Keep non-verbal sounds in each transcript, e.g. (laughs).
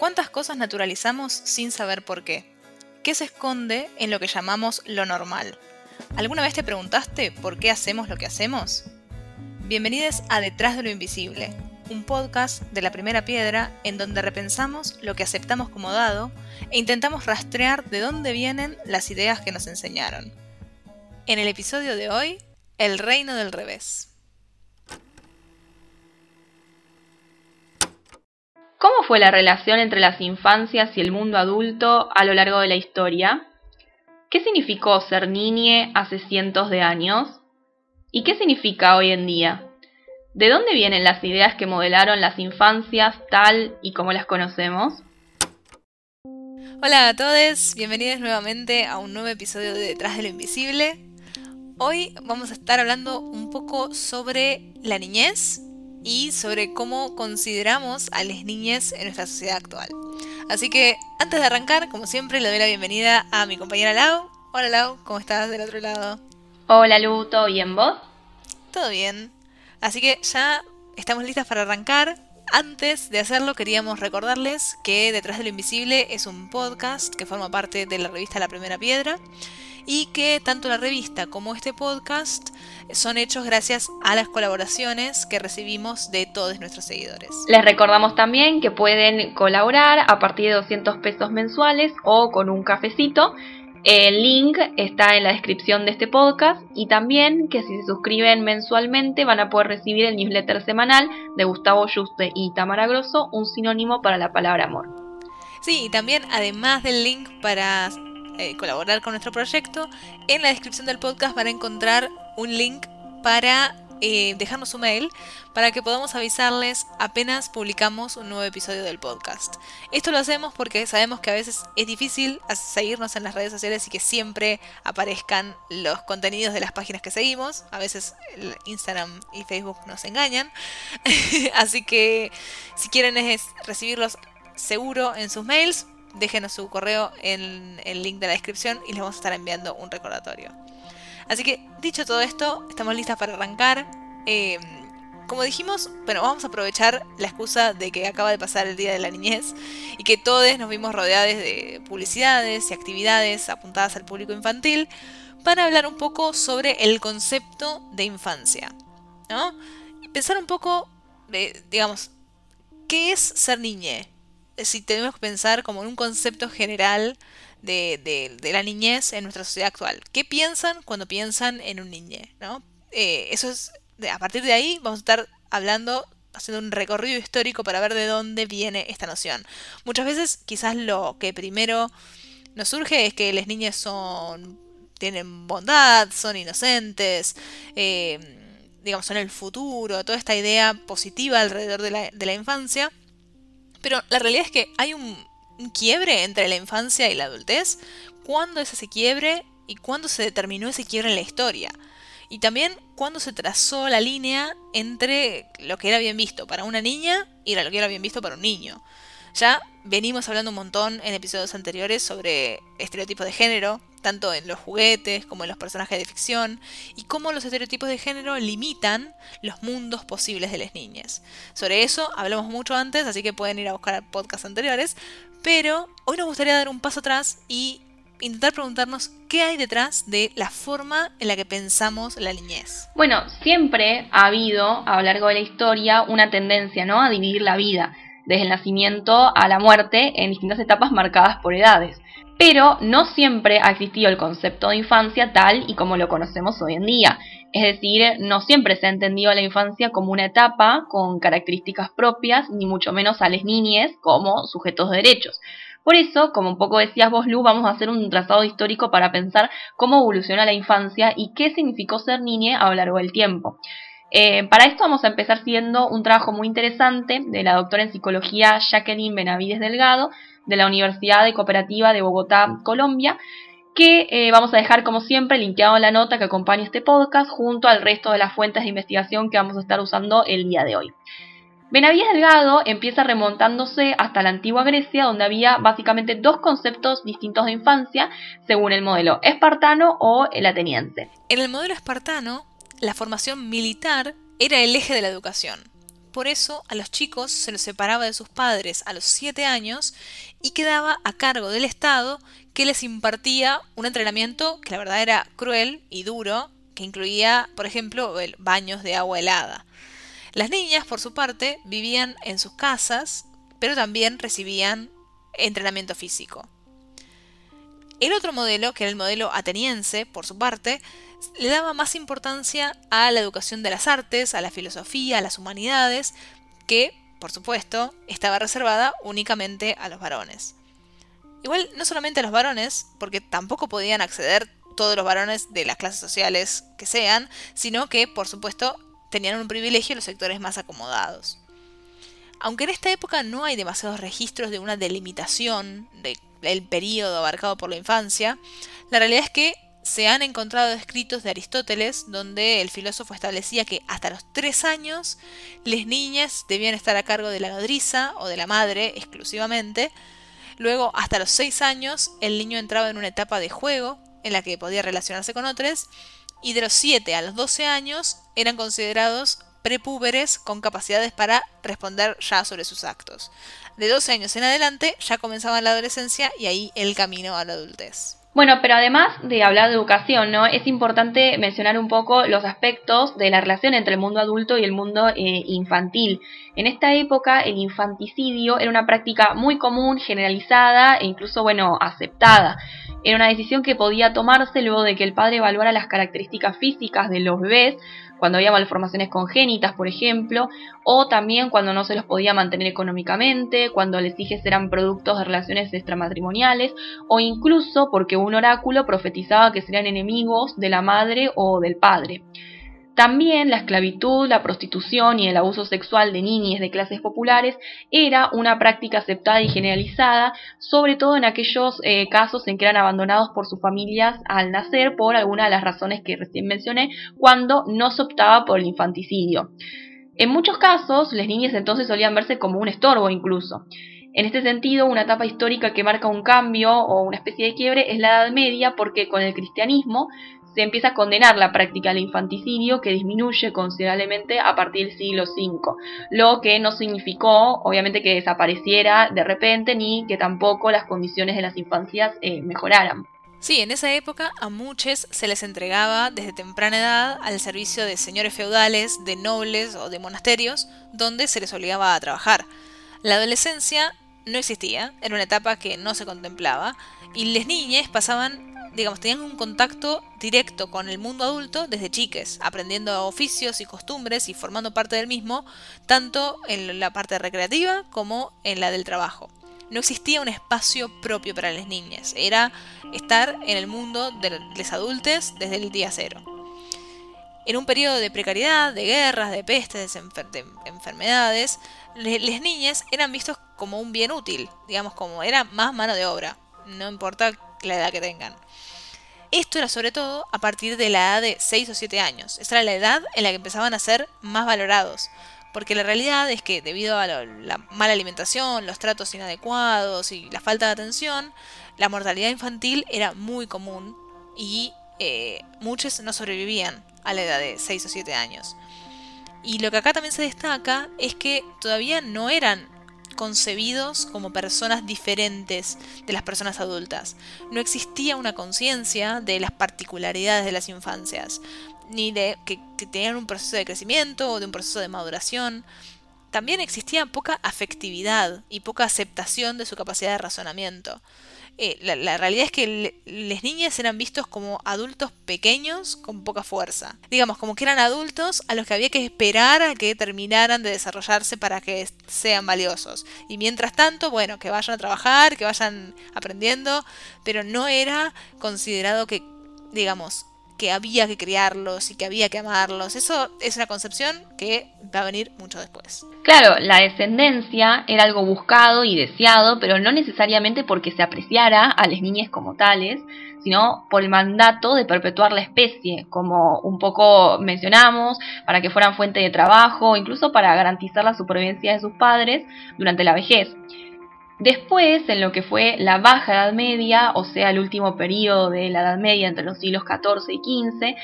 ¿Cuántas cosas naturalizamos sin saber por qué? ¿Qué se esconde en lo que llamamos lo normal? ¿Alguna vez te preguntaste por qué hacemos lo que hacemos? Bienvenidos a Detrás de lo Invisible, un podcast de la primera piedra en donde repensamos lo que aceptamos como dado e intentamos rastrear de dónde vienen las ideas que nos enseñaron. En el episodio de hoy, el reino del revés. ¿Cómo fue la relación entre las infancias y el mundo adulto a lo largo de la historia? ¿Qué significó ser niñe hace cientos de años? ¿Y qué significa hoy en día? ¿De dónde vienen las ideas que modelaron las infancias tal y como las conocemos? Hola a todos, bienvenidos nuevamente a un nuevo episodio de Detrás de lo Invisible. Hoy vamos a estar hablando un poco sobre la niñez y sobre cómo consideramos a las niñas en nuestra sociedad actual. Así que antes de arrancar, como siempre, le doy la bienvenida a mi compañera Lau. Hola Lau, ¿cómo estás del otro lado? Hola Lu, ¿todo bien vos? Todo bien. Así que ya estamos listas para arrancar. Antes de hacerlo queríamos recordarles que Detrás de lo Invisible es un podcast que forma parte de la revista La Primera Piedra y que tanto la revista como este podcast son hechos gracias a las colaboraciones que recibimos de todos nuestros seguidores. Les recordamos también que pueden colaborar a partir de 200 pesos mensuales o con un cafecito. El link está en la descripción de este podcast y también que si se suscriben mensualmente van a poder recibir el newsletter semanal de Gustavo Juste y Tamara Grosso, un sinónimo para la palabra amor. Sí, y también además del link para eh, colaborar con nuestro proyecto, en la descripción del podcast van a encontrar un link para eh, dejarnos un mail para que podamos avisarles apenas publicamos un nuevo episodio del podcast. Esto lo hacemos porque sabemos que a veces es difícil seguirnos en las redes sociales y que siempre aparezcan los contenidos de las páginas que seguimos. A veces Instagram y Facebook nos engañan. (laughs) Así que si quieren es recibirlos seguro en sus mails, déjenos su correo en el link de la descripción y les vamos a estar enviando un recordatorio. Así que, dicho todo esto, estamos listas para arrancar. Em, como dijimos, bueno, vamos a aprovechar la excusa de que acaba de pasar el Día de la Niñez y que todos nos vimos rodeados de publicidades y actividades apuntadas al público infantil para hablar un poco sobre el concepto de infancia. ¿no? Pensar un poco, de, digamos, ¿qué es ser niñe? Si tenemos que pensar como en un concepto general de, la niñez en nuestra sociedad actual. ¿Qué piensan cuando piensan en un niñe? ¿no? Eh, eso es, a partir de ahí vamos a estar hablando, haciendo un recorrido histórico para ver de dónde viene esta noción. Muchas veces quizás lo que primero nos surge es que las niñas son tienen bondad, son inocentes, eh, digamos, son el futuro, toda esta idea positiva alrededor de la, de la infancia. Pero la realidad es que hay un, quiebre entre la infancia y la adultez. ¿Cuándo es ese quiebre y cuándo se determinó ese quiebre en la historia? Y también cuándo se trazó la línea entre lo que era bien visto para una niña y lo que era bien visto para un niño. Ya venimos hablando un montón en episodios anteriores sobre estereotipos de género, tanto en los juguetes como en los personajes de ficción, y cómo los estereotipos de género limitan los mundos posibles de las niñas. Sobre eso hablamos mucho antes, así que pueden ir a buscar podcasts anteriores, pero hoy nos gustaría dar un paso atrás y intentar preguntarnos qué hay detrás de la forma en la que pensamos la niñez. Bueno, siempre ha habido a lo largo de la historia una tendencia, ¿no? A dividir la vida desde el nacimiento a la muerte en distintas etapas marcadas por edades. Pero no siempre ha existido el concepto de infancia tal y como lo conocemos hoy en día. Es decir, no siempre se ha entendido la infancia como una etapa con características propias, ni mucho menos a las niñes como sujetos de derechos. Por eso, como un poco decías vos, Lu, vamos a hacer un trazado histórico para pensar cómo evoluciona la infancia y qué significó ser niña a lo largo del tiempo. Eh, para esto vamos a empezar siguiendo un trabajo muy interesante de la doctora en psicología Jacqueline Benavides Delgado de la Universidad de Cooperativa de Bogotá, Colombia, que eh, vamos a dejar como siempre linkeado en la nota que acompaña este podcast junto al resto de las fuentes de investigación que vamos a estar usando el día de hoy. Benavides Delgado empieza remontándose hasta la antigua Grecia, donde había básicamente dos conceptos distintos de infancia, según el modelo espartano o el ateniense. En el modelo espartano, la formación militar era el eje de la educación. por eso a los chicos se los separaba de sus padres a los 7 años y quedaba a cargo del Estado que les impartía un entrenamiento que la verdad era cruel y duro, que incluía, por ejemplo, baños de agua helada. Las niñas, por su parte, vivían en sus casas, pero también recibían entrenamiento físico. El otro modelo, que era el modelo ateniense, por su parte, le daba más importancia a la educación de las artes, a la filosofía, a las humanidades, que, por supuesto, estaba reservada únicamente a los varones. Igual, no solamente a los varones, porque tampoco podían acceder todos los varones de las clases sociales que sean, sino que, por supuesto, tenían un privilegio los sectores más acomodados. Aunque en esta época no hay demasiados registros de una delimitación del periodo abarcado por la infancia, la realidad es que se han encontrado escritos de Aristóteles donde el filósofo establecía que hasta los tres años las niñas debían estar a cargo de la nodriza o de la madre exclusivamente. Luego, hasta los seis años, el niño entraba en una etapa de juego en la que podía relacionarse con otros. Y de los 7 a los 12 años eran considerados prepúberes con capacidades para responder ya sobre sus actos. De 12 años en adelante ya comenzaba la adolescencia y ahí el camino a la adultez. Bueno, pero además de hablar de educación, ¿no? Es importante mencionar un poco los aspectos de la relación entre el mundo adulto y el mundo eh, infantil. En esta época, el infanticidio era una práctica muy común, generalizada e incluso, bueno, aceptada. Era una decisión que podía tomarse luego de que el padre evaluara las características físicas de los bebés, cuando había malformaciones congénitas, por ejemplo, o también cuando no se los podía mantener económicamente, cuando los hijos eran productos de relaciones extramatrimoniales, o incluso porque un oráculo profetizaba que serían enemigos de la madre o del padre. También la esclavitud, la prostitución y el abuso sexual de niñas de clases populares era una práctica aceptada y generalizada, sobre todo en aquellos eh, casos en que eran abandonados por sus familias al nacer por alguna de las razones que recién mencioné, cuando no se optaba por el infanticidio. En muchos casos, las niñas entonces solían verse como un estorbo incluso. En este sentido, una etapa histórica que marca un cambio o una especie de quiebre es la Edad Media porque con el cristianismo se empieza a condenar la práctica del infanticidio que disminuye considerablemente a partir del siglo V, lo que no significó obviamente que desapareciera de repente ni que tampoco las condiciones de las infancias eh, mejoraran. Sí, en esa época a muchos se les entregaba desde temprana edad al servicio de señores feudales, de nobles o de monasterios, donde se les obligaba a trabajar. La adolescencia no existía, era una etapa que no se contemplaba, y las niñas pasaban digamos, tenían un contacto directo con el mundo adulto desde chiques, aprendiendo oficios y costumbres y formando parte del mismo, tanto en la parte recreativa como en la del trabajo. No existía un espacio propio para las niñas, era estar en el mundo de los adultos desde el día cero. En un periodo de precariedad, de guerras, de pestes, de enfermedades, las niñas eran vistos como un bien útil, digamos, como era más mano de obra, no importa la edad que tengan. Esto era sobre todo a partir de la edad de 6 o 7 años. Esa era la edad en la que empezaban a ser más valorados. Porque la realidad es que debido a la mala alimentación, los tratos inadecuados y la falta de atención, la mortalidad infantil era muy común y eh, muchos no sobrevivían a la edad de 6 o 7 años. Y lo que acá también se destaca es que todavía no eran concebidos como personas diferentes de las personas adultas. No existía una conciencia de las particularidades de las infancias, ni de que, tenían un proceso de crecimiento o de un proceso de maduración. También existía poca afectividad y poca aceptación de su capacidad de razonamiento. Eh, la, realidad es que las niñas eran vistos como adultos pequeños con poca fuerza. Digamos, como que eran adultos a los que había que esperar a que terminaran de desarrollarse para que sean valiosos. Y mientras tanto, bueno, que vayan a trabajar, que vayan aprendiendo, pero no era considerado que, digamos, que había que criarlos y que había que amarlos. Eso es una concepción que va a venir mucho después. Claro, la descendencia era algo buscado y deseado, pero no necesariamente porque se apreciara a las niñas como tales, sino por el mandato de perpetuar la especie, como un poco mencionamos, para que fueran fuente de trabajo, incluso para garantizar la supervivencia de sus padres durante la vejez. Después, en lo que fue la Baja Edad Media, o sea, el último periodo de la Edad Media entre los siglos XIV y XV,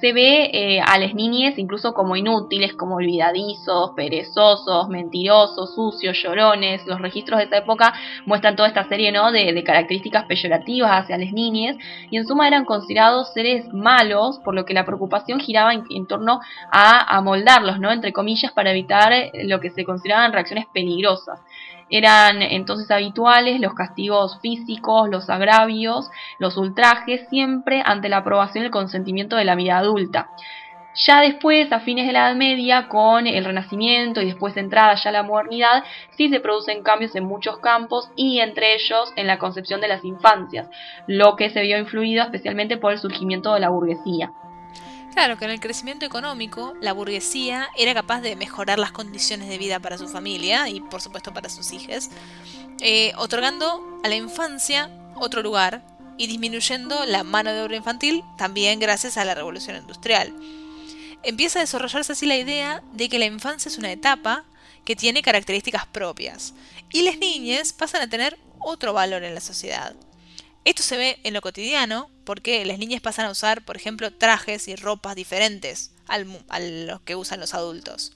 se ve eh, a las niñas incluso como inútiles, como olvidadizos, perezosos, mentirosos, sucios, llorones. Los registros de esa época muestran toda esta serie ¿no? de, características peyorativas hacia las niñas y en suma eran considerados seres malos, por lo que la preocupación giraba en, torno a amoldarlos, ¿no? entre comillas, para evitar lo que se consideraban reacciones peligrosas. Eran entonces habituales los castigos físicos, los agravios, los ultrajes, siempre ante la aprobación y el consentimiento de la vida adulta. Ya después, a fines de la Edad Media, con el Renacimiento y después entrada ya la modernidad, sí se producen cambios en muchos campos y entre ellos en la concepción de las infancias, lo que se vio influido especialmente por el surgimiento de la burguesía. Claro que en el crecimiento económico, la burguesía era capaz de mejorar las condiciones de vida para su familia y por supuesto para sus hijos, eh, otorgando a la infancia otro lugar y disminuyendo la mano de obra infantil también gracias a la revolución industrial. Empieza a desarrollarse así la idea de que la infancia es una etapa que tiene características propias y las niñas pasan a tener otro valor en la sociedad. Esto se ve en lo cotidiano porque las niñas pasan a usar, por ejemplo, trajes y ropas diferentes a los que usan los adultos.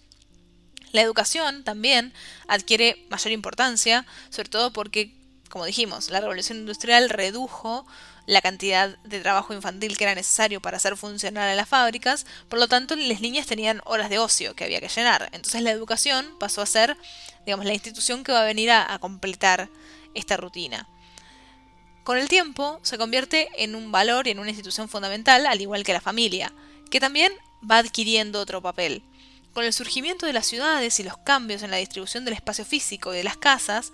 La educación también adquiere mayor importancia, sobre todo porque, como dijimos, la revolución industrial redujo la cantidad de trabajo infantil que era necesario para hacer funcionar a las fábricas, por lo tanto las niñas tenían horas de ocio que había que llenar. Entonces la educación pasó a ser, digamos, la institución que va a venir a completar esta rutina. Con el tiempo se convierte en un valor y en una institución fundamental, al igual que la familia, que también va adquiriendo otro papel. Con el surgimiento de las ciudades y los cambios en la distribución del espacio físico y de las casas,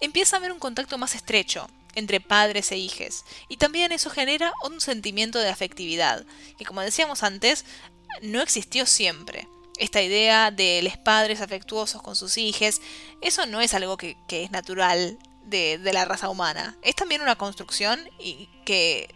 empieza a haber un contacto más estrecho entre padres e hijos, y también eso genera un sentimiento de afectividad, que como decíamos antes, no existió siempre. Esta idea de los padres afectuosos con sus hijos, eso no es algo que es natural de, la raza humana. Es también una construcción y que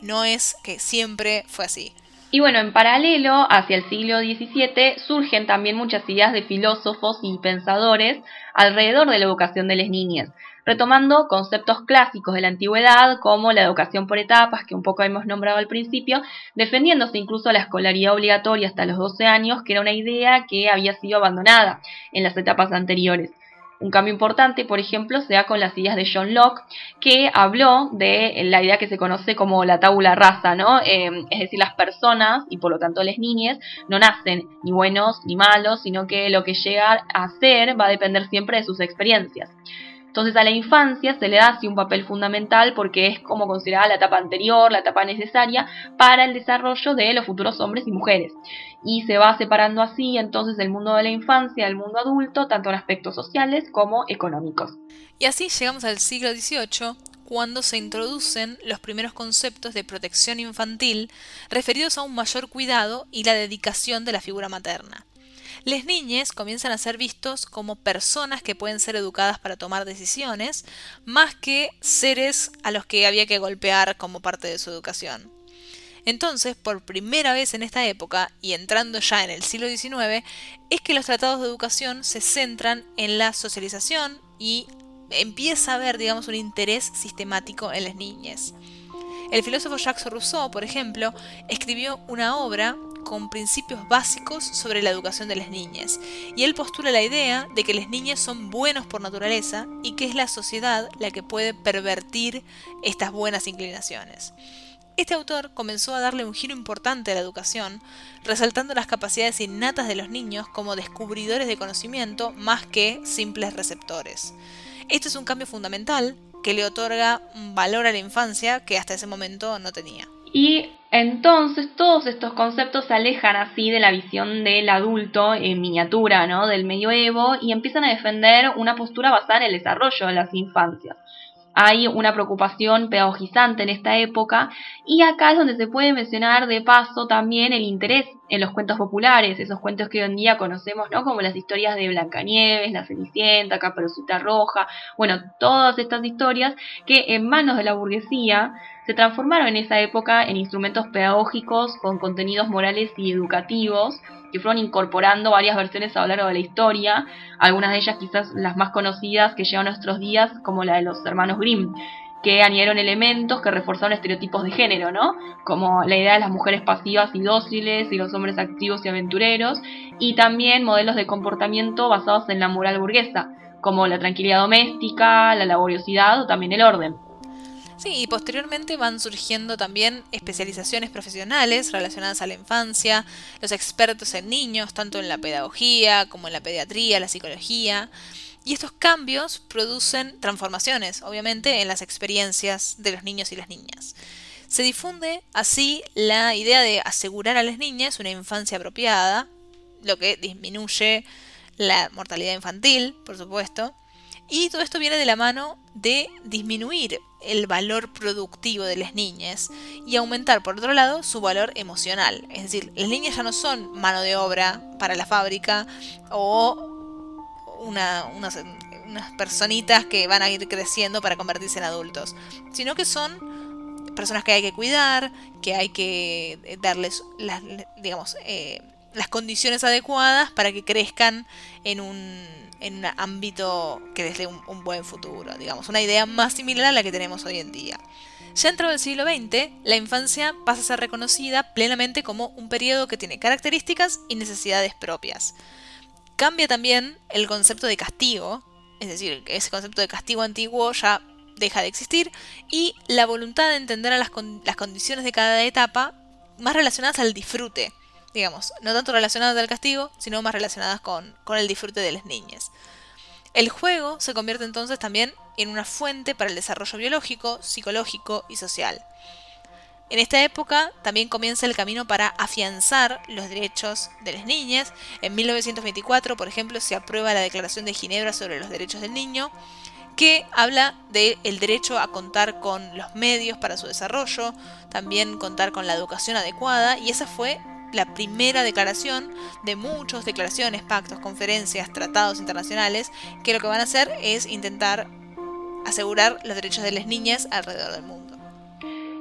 no es que siempre fue así. Y bueno, en paralelo, hacia el siglo XVII, surgen también muchas ideas de filósofos y pensadores alrededor de la educación de las niñas, retomando conceptos clásicos de la antigüedad, como la educación por etapas, que un poco hemos nombrado al principio, defendiéndose incluso la escolaridad obligatoria hasta los 12 años, que era una idea que había sido abandonada en las etapas anteriores. Un cambio importante, por ejemplo, se da con las ideas de John Locke, que habló de la idea que se conoce como la tabula rasa, ¿no? Em, es decir, las personas, y por lo tanto las niñas, no nacen ni buenos ni malos, sino que lo que llega a ser va a depender siempre de sus experiencias. Entonces a la infancia se le da así un papel fundamental porque es como considerada la etapa anterior, la etapa necesaria para el desarrollo de los futuros hombres y mujeres. Y se va separando así entonces el mundo de la infancia del mundo adulto, tanto en aspectos sociales como económicos. Y así llegamos al siglo XVIII, cuando se introducen los primeros conceptos de protección infantil referidos a un mayor cuidado y la dedicación de la figura materna. Les niñes comienzan a ser vistos como personas que pueden ser educadas para tomar decisiones, más que seres a los que había que golpear como parte de su educación. Entonces, por primera vez en esta época, y entrando ya en el siglo XIX, es que los tratados de educación se centran en la socialización y empieza a haber, digamos, un interés sistemático en las niñas. El filósofo Jacques Rousseau, por ejemplo, escribió una obra con principios básicos sobre la educación de las niñas, y él postula la idea de que las niñas son buenos por naturaleza y que es la sociedad la que puede pervertir estas buenas inclinaciones. Este autor comenzó a darle un giro importante a la educación, resaltando las capacidades innatas de los niños como descubridores de conocimiento más que simples receptores. Este es un cambio fundamental que le otorga valor a la infancia que hasta ese momento no tenía. Y entonces todos estos conceptos se alejan así de la visión del adulto en miniatura, ¿no? Del medioevo y empiezan a defender una postura basada en el desarrollo de las infancias hay una preocupación pedagogizante en esta época y acá es donde se puede mencionar de paso también el interés en los cuentos populares, esos cuentos que hoy en día conocemos, ¿no? Como las historias de Blancanieves, La Cenicienta, Caperucita Roja, bueno, todas estas historias que en manos de la burguesía se transformaron en esa época en instrumentos pedagógicos con contenidos morales y educativos que fueron incorporando varias versiones a lo largo de la historia, algunas de ellas quizás las más conocidas que llevan a nuestros días, como la de los hermanos Grimm, que añadieron elementos que reforzaron estereotipos de género, ¿no? Como la idea de las mujeres pasivas y dóciles y los hombres activos y aventureros, y también modelos de comportamiento basados en la moral burguesa, como la tranquilidad doméstica, la laboriosidad o también el orden. Sí, y posteriormente van surgiendo también especializaciones profesionales relacionadas a la infancia, los expertos en niños, tanto en la pedagogía como en la pediatría, la psicología. Y estos cambios producen transformaciones, obviamente, en las experiencias de los niños y las niñas. Se difunde así la idea de asegurar a las niñas una infancia apropiada, lo que disminuye la mortalidad infantil, por supuesto, y todo esto viene de la mano de disminuir el valor productivo de las niñas y aumentar, por otro lado, su valor emocional. Es decir, las niñas ya no son mano de obra para la fábrica o unas, unas personitas que van a ir creciendo para convertirse en adultos, sino que son personas que hay que cuidar, que hay que darles las, digamos, eh, las condiciones adecuadas para que crezcan en un en un ámbito que les dé un, buen futuro, digamos, una idea más similar a la que tenemos hoy en día. Ya entrado el siglo XX, la infancia pasa a ser reconocida plenamente como un periodo que tiene características y necesidades propias. Cambia también el concepto de castigo, es decir, ese concepto de castigo antiguo ya deja de existir, y la voluntad de entender a las, las condiciones de cada etapa más relacionadas al disfrute, digamos, no tanto relacionadas al castigo, sino más relacionadas con, el disfrute de las niñas. El juego se convierte entonces también en una fuente para el desarrollo biológico, psicológico y social. En esta época también comienza el camino para afianzar los derechos de las niñas. En 1924, por ejemplo, se aprueba la Declaración de Ginebra sobre los Derechos del Niño, que habla del derecho a contar con los medios para su desarrollo, también contar con la educación adecuada, y esa fue la primera declaración de muchas declaraciones, pactos, conferencias, tratados internacionales, que lo que van a hacer es intentar asegurar los derechos de las niñas alrededor del mundo.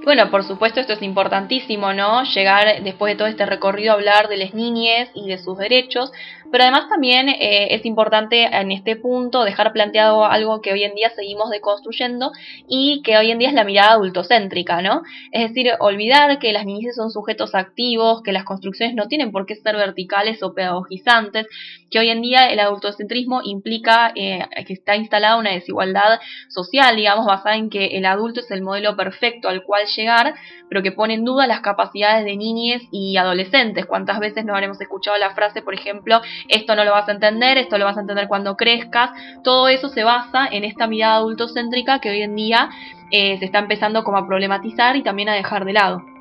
Bueno, por supuesto esto es importantísimo, ¿no? Llegar después de todo este recorrido a hablar de las niñas y de sus derechos, pero además también eh, es importante en este punto dejar planteado algo que hoy en día seguimos deconstruyendo y que hoy en día es la mirada adultocéntrica, ¿no? Es decir, olvidar que las niñas son sujetos activos, que las construcciones no tienen por qué ser verticales o pedagogizantes, que hoy en día el adultocentrismo implica eh, que está instalada una desigualdad social, digamos, basada en que el adulto es el modelo perfecto al cual llegar, pero que pone en duda las capacidades de niñas y adolescentes. ¿Cuántas veces no habremos escuchado la frase, por ejemplo, esto no lo vas a entender, esto lo vas a entender cuando crezcas? Todo eso se basa en esta mirada adultocéntrica que hoy en día eh, se está empezando como a problematizar y también a dejar de lado.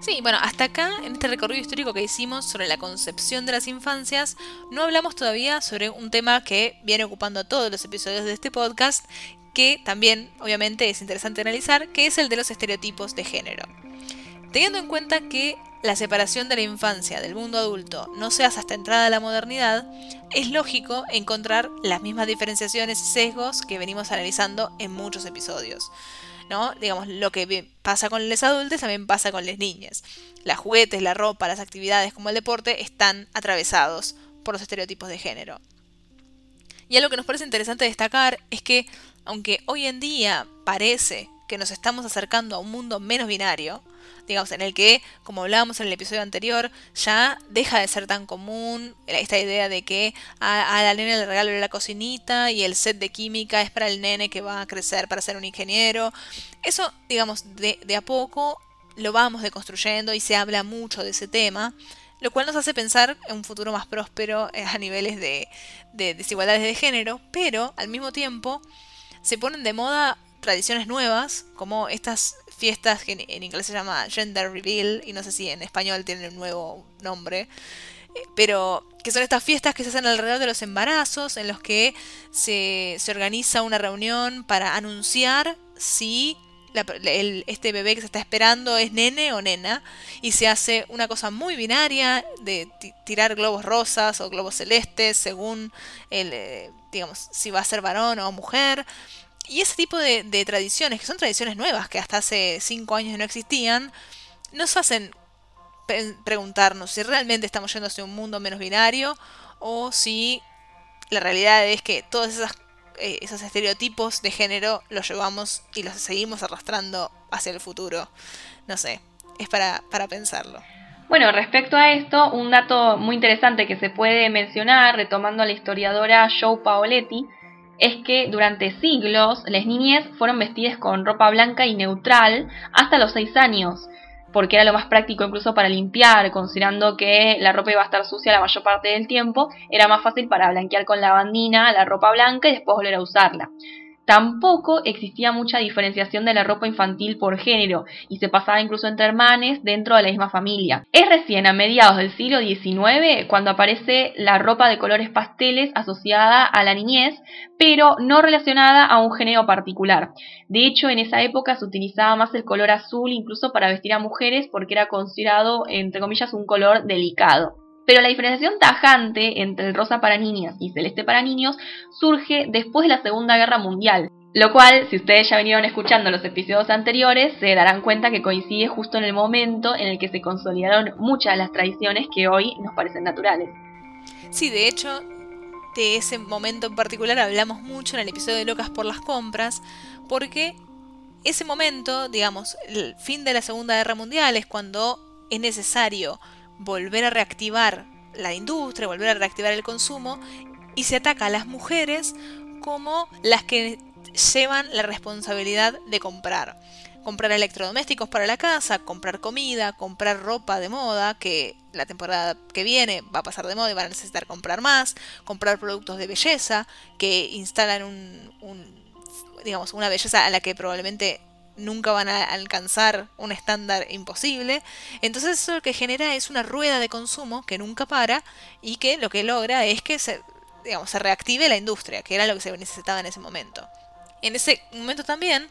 Sí, bueno, hasta acá, en este recorrido histórico que hicimos sobre la concepción de las infancias, no hablamos todavía sobre un tema que viene ocupando todos los episodios de este podcast, que también obviamente es interesante analizar, que es el de los estereotipos de género. Teniendo en cuenta que la separación de la infancia del mundo adulto no se hace hasta entrada a la modernidad, es lógico encontrar las mismas diferenciaciones y sesgos que venimos analizando en muchos episodios. ¿No? Digamos, lo que pasa con los adultos también pasa con las niñas. Las juguetes, la ropa, las actividades como el deporte están atravesados por los estereotipos de género. Y algo que nos parece interesante destacar es que aunque hoy en día parece que nos estamos acercando a un mundo menos binario, digamos, en el que, como hablábamos en el episodio anterior, ya deja de ser tan común esta idea de que a, la nena le regalo la cocinita y el set de química es para el nene que va a crecer para ser un ingeniero. Eso, digamos, de, a poco lo vamos deconstruyendo y se habla mucho de ese tema lo cual nos hace pensar en un futuro más próspero eh, a niveles de, de, desigualdades de género, pero al mismo tiempo se ponen de moda tradiciones nuevas, como estas fiestas que en inglés se llama gender reveal, y no sé si en español tienen un nuevo nombre, eh, pero que son estas fiestas que se hacen alrededor de los embarazos, en los que se, se organiza una reunión para anunciar si este bebé que se está esperando es nene o nena y se hace una cosa muy binaria de tirar globos rosas o globos celestes según el, eh, digamos, si va a ser varón o mujer. Y ese tipo de, tradiciones, que son tradiciones nuevas, que hasta hace cinco años no existían, nos hacen preguntarnos si realmente estamos yendo hacia un mundo menos binario o si la realidad es que todos esas, eh, esos estereotipos de género los llevamos y los seguimos arrastrando hacia el futuro. No sé, es para, para pensarlo. Bueno, respecto a esto, un dato muy interesante que se puede mencionar, retomando a la historiadora Joe Paoletti, es que durante siglos las niñas fueron vestidas con ropa blanca y neutral hasta los 6 años, porque era lo más práctico incluso para limpiar, considerando que la ropa iba a estar sucia la mayor parte del tiempo, era más fácil para blanquear con lavandina la ropa blanca y después volver a usarla. Tampoco existía mucha diferenciación de la ropa infantil por género y se pasaba incluso entre hermanes dentro de la misma familia. Es recién a mediados del siglo XIX cuando aparece la ropa de colores pasteles asociada a la niñez, pero no relacionada a un género particular. De hecho, en esa época se utilizaba más el color azul incluso para vestir a mujeres porque era considerado, entre comillas, un color delicado. Pero la diferenciación tajante entre el rosa para niñas y celeste para niños surge después de la Segunda Guerra Mundial, lo cual, si ustedes ya vinieron escuchando los episodios anteriores, se darán cuenta que coincide justo en el momento en el que se consolidaron muchas de las tradiciones que hoy nos parecen naturales. Sí, de hecho, de ese momento en particular hablamos mucho en el episodio de Locas por las Compras, porque ese momento, digamos, el fin de la Segunda Guerra Mundial es cuando es necesario volver a reactivar la industria, volver a reactivar el consumo y se ataca a las mujeres como las que llevan la responsabilidad de comprar. Comprar electrodomésticos para la casa, comprar comida, comprar ropa de moda, que la temporada que viene va a pasar de moda y van a necesitar comprar más, comprar productos de belleza, que instalan un, digamos, una belleza a la que probablemente nunca van a alcanzar un estándar imposible. Entonces eso lo que genera es una rueda de consumo que nunca para y que lo que logra es que se, digamos, se reactive la industria, que era lo que se necesitaba en ese momento. En ese momento también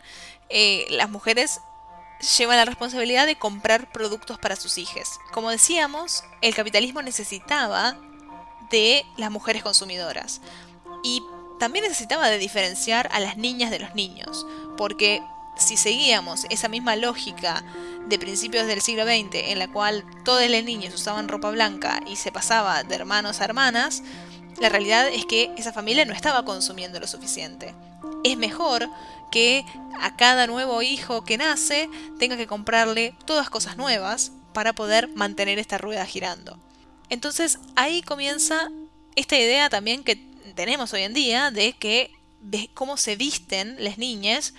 eh, las mujeres llevan la responsabilidad de comprar productos para sus hijos. Como decíamos, el capitalismo necesitaba de las mujeres consumidoras y también necesitaba de diferenciar a las niñas de los niños, porque si seguíamos esa misma lógica de principios del siglo XX, en la cual todos los niños usaban ropa blanca y se pasaba de hermanos a hermanas, la realidad es que esa familia no estaba consumiendo lo suficiente. Es mejor que a cada nuevo hijo que nace tenga que comprarle todas cosas nuevas para poder mantener esta rueda girando. Entonces ahí comienza esta idea también que tenemos hoy en día de que de cómo se visten las niñas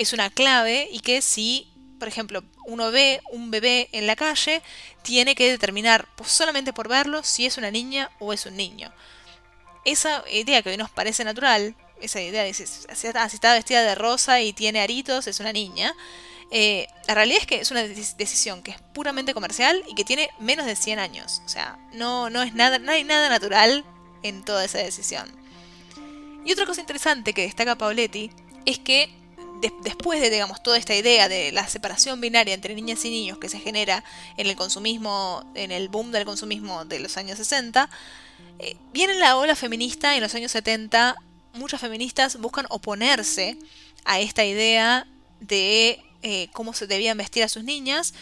es una clave y que si, por ejemplo, uno ve un bebé en la calle, tiene que determinar solamente por verlo si es una niña o es un niño. Esa idea que hoy nos parece natural, esa idea de si, está vestida de rosa y tiene aritos, es una niña. Eh, la realidad es que es una decisión que es puramente comercial y que tiene menos de 100 años. O sea, no, no, es nada, no hay nada natural en toda esa decisión. Y otra cosa interesante que destaca Paoletti es que después de, digamos, toda esta idea de la separación binaria entre niñas y niños que se genera en el consumismo, en el boom del consumismo de los años 60, eh, viene la ola feminista en los años 70. Muchas feministas buscan oponerse a esta idea de eh, cómo se debían vestir a sus niñas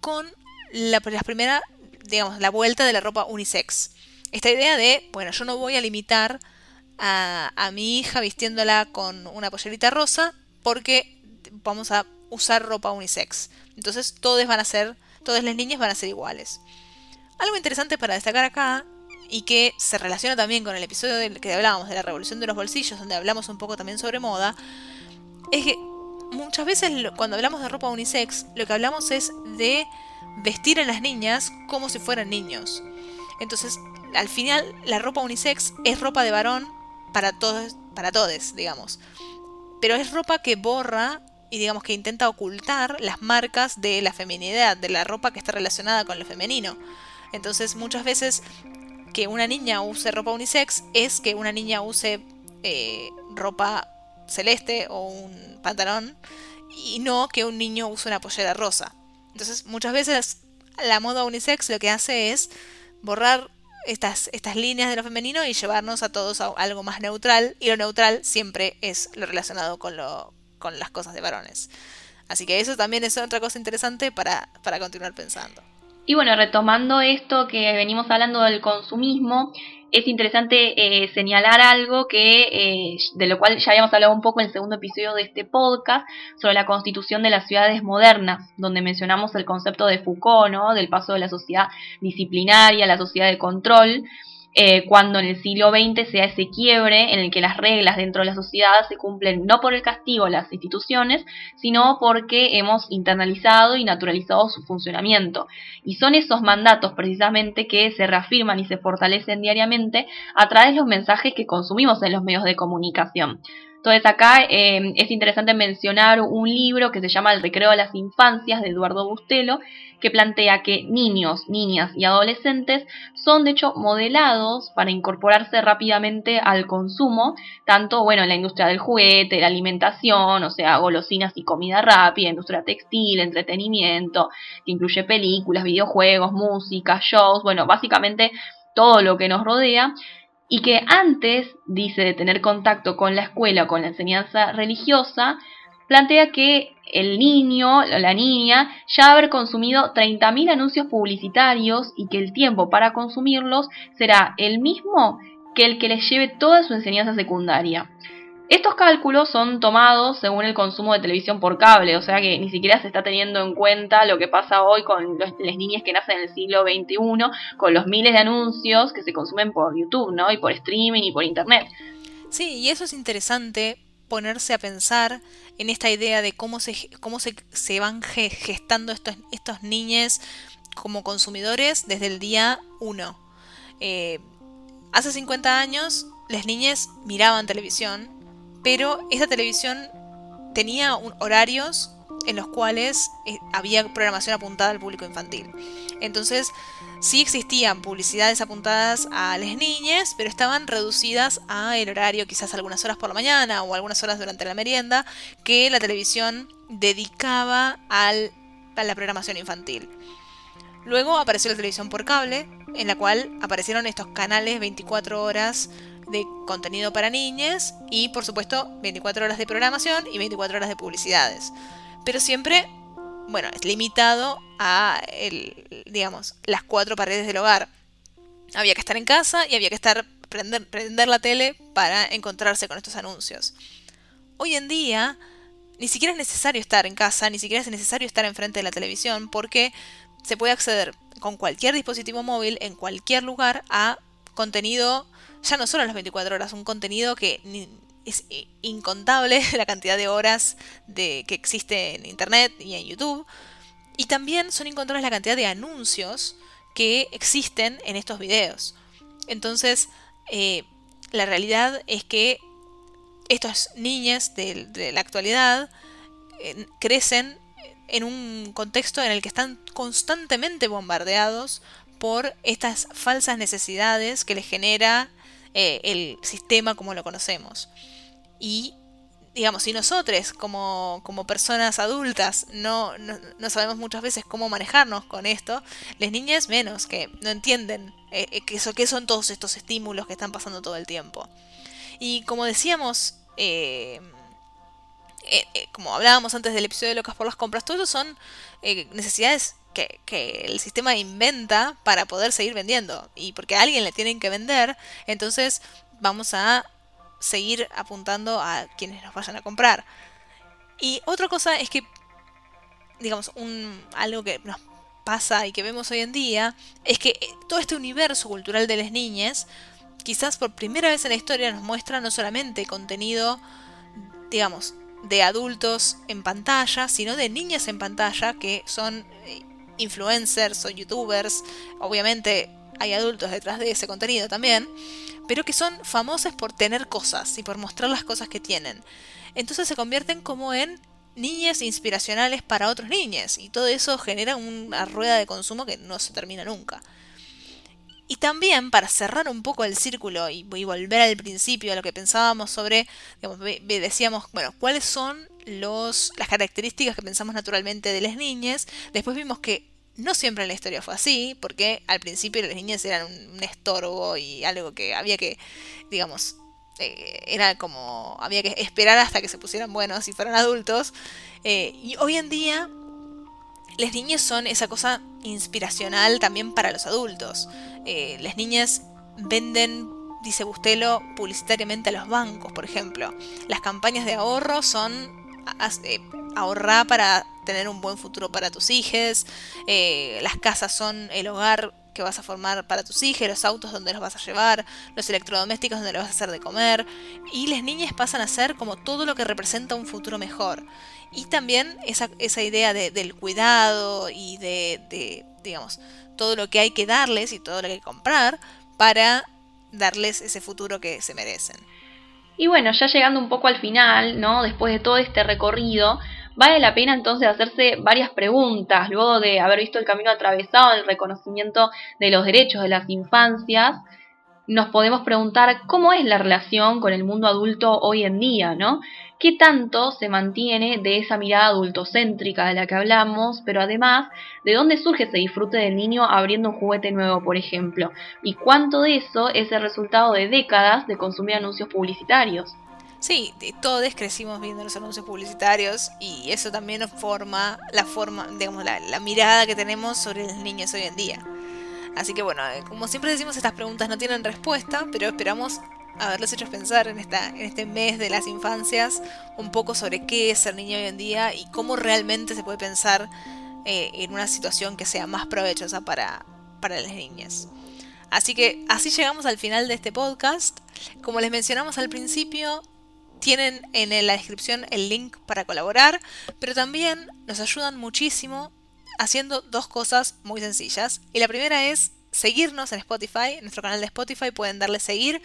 con la, la primera, digamos, la vuelta de la ropa unisex. Esta idea de, bueno, yo no voy a limitar a, a, mi hija vistiéndola con una pollerita rosa, porque vamos a usar ropa unisex. Entonces todos van a ser, todas las niñas van a ser iguales. Algo interesante para destacar acá y que se relaciona también con el episodio del que hablábamos de la revolución de los bolsillos, donde hablamos un poco también sobre moda, es que muchas veces cuando hablamos de ropa unisex, lo que hablamos es de vestir a las niñas como si fueran niños. Entonces, al final, la ropa unisex es ropa de varón para todos, para todos, digamos pero es ropa que borra y digamos que intenta ocultar las marcas de la feminidad, de la ropa que está relacionada con lo femenino. Entonces muchas veces que una niña use ropa unisex es que una niña use eh, ropa celeste o un pantalón y no que un niño use una pollera rosa. Entonces muchas veces la moda unisex lo que hace es borrar estas, estas líneas de lo femenino y llevarnos a todos a algo más neutral. Y lo neutral siempre es lo relacionado con, lo, con las cosas de varones. Así que eso también es otra cosa interesante para, para continuar pensando. Y bueno, retomando esto que venimos hablando del consumismo, es interesante eh, señalar algo que eh, de lo cual ya habíamos hablado un poco en el segundo episodio de este podcast sobre la constitución de las ciudades modernas, donde mencionamos el concepto de Foucault, ¿no? del paso de la sociedad disciplinaria a la sociedad de control, eh, cuando en el siglo XX sea ese quiebre en el que las reglas dentro de la sociedad se cumplen no por el castigo a las instituciones, sino porque hemos internalizado y naturalizado su funcionamiento. Y son esos mandatos precisamente que se reafirman y se fortalecen diariamente a través de los mensajes que consumimos en los medios de comunicación. Entonces acá eh, es interesante mencionar un libro que se llama El recreo de las infancias de Eduardo Bustelo, que plantea que niños, niñas y adolescentes son de hecho modelados para incorporarse rápidamente al consumo, tanto bueno en la industria del juguete, la alimentación, o sea, golosinas y comida rápida, industria textil, entretenimiento, que incluye películas, videojuegos, música, shows, bueno, básicamente todo lo que nos rodea y que antes, dice, de tener contacto con la escuela o con la enseñanza religiosa, plantea que el niño o la niña ya haber consumido 30.000 anuncios publicitarios y que el tiempo para consumirlos será el mismo que el que les lleve toda su enseñanza secundaria. Estos cálculos son tomados según el consumo de televisión por cable, o sea que ni siquiera se está teniendo en cuenta lo que pasa hoy con las niñas que nacen en el siglo XXI, con los miles de anuncios que se consumen por YouTube, ¿no? Y por streaming y por internet. Sí, y eso es interesante ponerse a pensar en esta idea de cómo se, cómo se, se van gestando estos, estos como consumidores desde el día 1. Eh, hace 50 años las niñas miraban televisión pero esta televisión tenía horarios en los cuales eh, había programación apuntada al público infantil. Entonces, sí existían publicidades apuntadas a las niñas, pero estaban reducidas a el horario, quizás algunas horas por la mañana o algunas horas durante la merienda, que la televisión dedicaba al, a la programación infantil. Luego apareció la televisión por cable, en la cual aparecieron estos canales 24 horas de contenido para niñas y por supuesto 24 horas de programación y 24 horas de publicidades. Pero siempre, bueno, es limitado a el, digamos, las cuatro paredes del hogar. Había que estar en casa y había que estar prender, prender la tele para encontrarse con estos anuncios. Hoy en día ni siquiera es necesario estar en casa, ni siquiera es necesario estar enfrente de la televisión porque se puede acceder con cualquier dispositivo móvil en cualquier lugar a contenido ya no solo las 24 horas, un contenido que es incontable (laughs) la cantidad de horas de, que existe en Internet y en YouTube. Y también son incontables la cantidad de anuncios que existen en estos videos. Entonces, eh, la realidad es que estos niños de, la actualidad eh, crecen en un contexto en el que están constantemente bombardeados por estas falsas necesidades que les genera eh, el sistema como lo conocemos. Y, digamos, si nosotros como, como personas adultas no, no, sabemos muchas veces cómo manejarnos con esto, las niñas menos, que no entienden eh, eh, qué, qué son todos estos estímulos que están pasando todo el tiempo. Y como decíamos, como hablábamos antes del episodio de Locas por las Compras, todo eso son necesidades que, el sistema inventa para poder seguir vendiendo. Y porque a alguien le tienen que vender, entonces vamos a seguir apuntando a quienes nos vayan a comprar. Y otra cosa es que, digamos, un, algo que nos pasa y que vemos hoy en día, es que eh, todo este universo cultural de las niñas, quizás por primera vez en la historia nos muestra no solamente contenido, digamos, de adultos en pantalla, sino de niñas en pantalla que son eh, influencers o youtubers, obviamente hay adultos detrás de ese contenido también, pero que son famosos por tener cosas y por mostrar las cosas que tienen. Entonces se convierten como en niñas inspiracionales para otros niños y todo eso genera una rueda de consumo que no se termina nunca. Y también para cerrar un poco el círculo y, volver al principio a lo que pensábamos sobre, decíamos, bueno, ¿cuáles son los, las características que pensamos naturalmente de las niñas. Después vimos que no siempre en la historia fue así, porque al principio las niñas eran un, estorbo y algo que había que, digamos, eh, era como, había que esperar hasta que se pusieran buenos y fueran adultos. Eh, y hoy en día las niñas son esa cosa inspiracional también para los adultos. Eh, las niñas venden, dice Bustelo, publicitariamente a los bancos, por ejemplo. Las campañas de ahorro son ahorrar para tener un buen futuro para tus hijos. Eh, las casas son el hogar que vas a formar para tus hijos, los autos donde los vas a llevar, los electrodomésticos donde los vas a hacer de comer. Y las niñas pasan a ser como todo lo que representa un futuro mejor. Y también esa, esa idea del cuidado y de, de, digamos, todo lo que hay que darles y todo lo que hay que comprar para darles ese futuro que se merecen. Y bueno, ya llegando un poco al final, ¿no? Después de todo este recorrido, vale la pena entonces hacerse varias preguntas, luego de haber visto el camino atravesado, el reconocimiento de los derechos de las infancias, nos podemos preguntar cómo es la relación con el mundo adulto hoy en día, ¿no? ¿Qué tanto se mantiene de esa mirada adultocéntrica de la que hablamos, pero además, de dónde surge ese disfrute del niño abriendo un juguete nuevo, por ejemplo? ¿Y cuánto de eso es el resultado de décadas de consumir anuncios publicitarios? Sí, todos crecimos viendo los anuncios publicitarios y eso también nos forma la forma, digamos, la, la mirada que tenemos sobre los niños hoy en día. Así que bueno, eh, como siempre decimos, estas preguntas no tienen respuesta, pero esperamos haberlos hecho pensar en, esta, en este mes de las infancias un poco sobre qué es ser niño hoy en día y cómo realmente se puede pensar eh, en una situación que sea más provechosa para, para las niñas. Así que así llegamos al final de este podcast. Como les mencionamos al principio, tienen en la descripción el link para colaborar, pero también nos ayudan muchísimo haciendo dos cosas muy sencillas. Y la primera es seguirnos en Spotify, en nuestro canal de Spotify pueden darle seguir,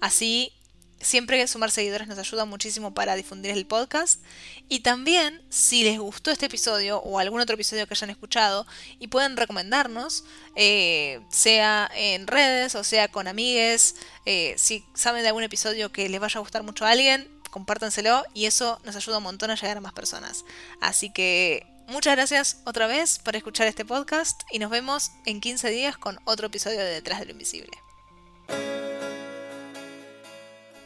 así siempre sumar seguidores nos ayuda muchísimo para difundir el podcast. Y también, si les gustó este episodio o algún otro episodio que hayan escuchado y pueden recomendarnos, eh, sea en redes o sea con amigues, eh, si saben de algún episodio que les vaya a gustar mucho a alguien, compártanselo y eso nos ayuda un montón a llegar a más personas. Así que Muchas gracias otra vez por escuchar este podcast y nos vemos en 15 días con otro episodio de Detrás de lo Invisible.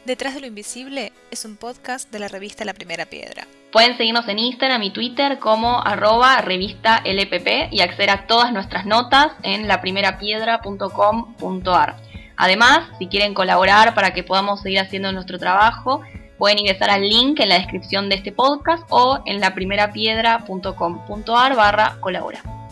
Detrás de lo Invisible es un podcast de la revista La Primera Piedra. Pueden seguirnos en Instagram y Twitter como arroba revista LPP y acceder a todas nuestras notas en laprimerapiedra.com.ar. Además, si quieren colaborar para que podamos seguir haciendo nuestro trabajo, Pueden ingresar al link en la descripción de este podcast o en laprimerapiedra.com.ar barra colabora.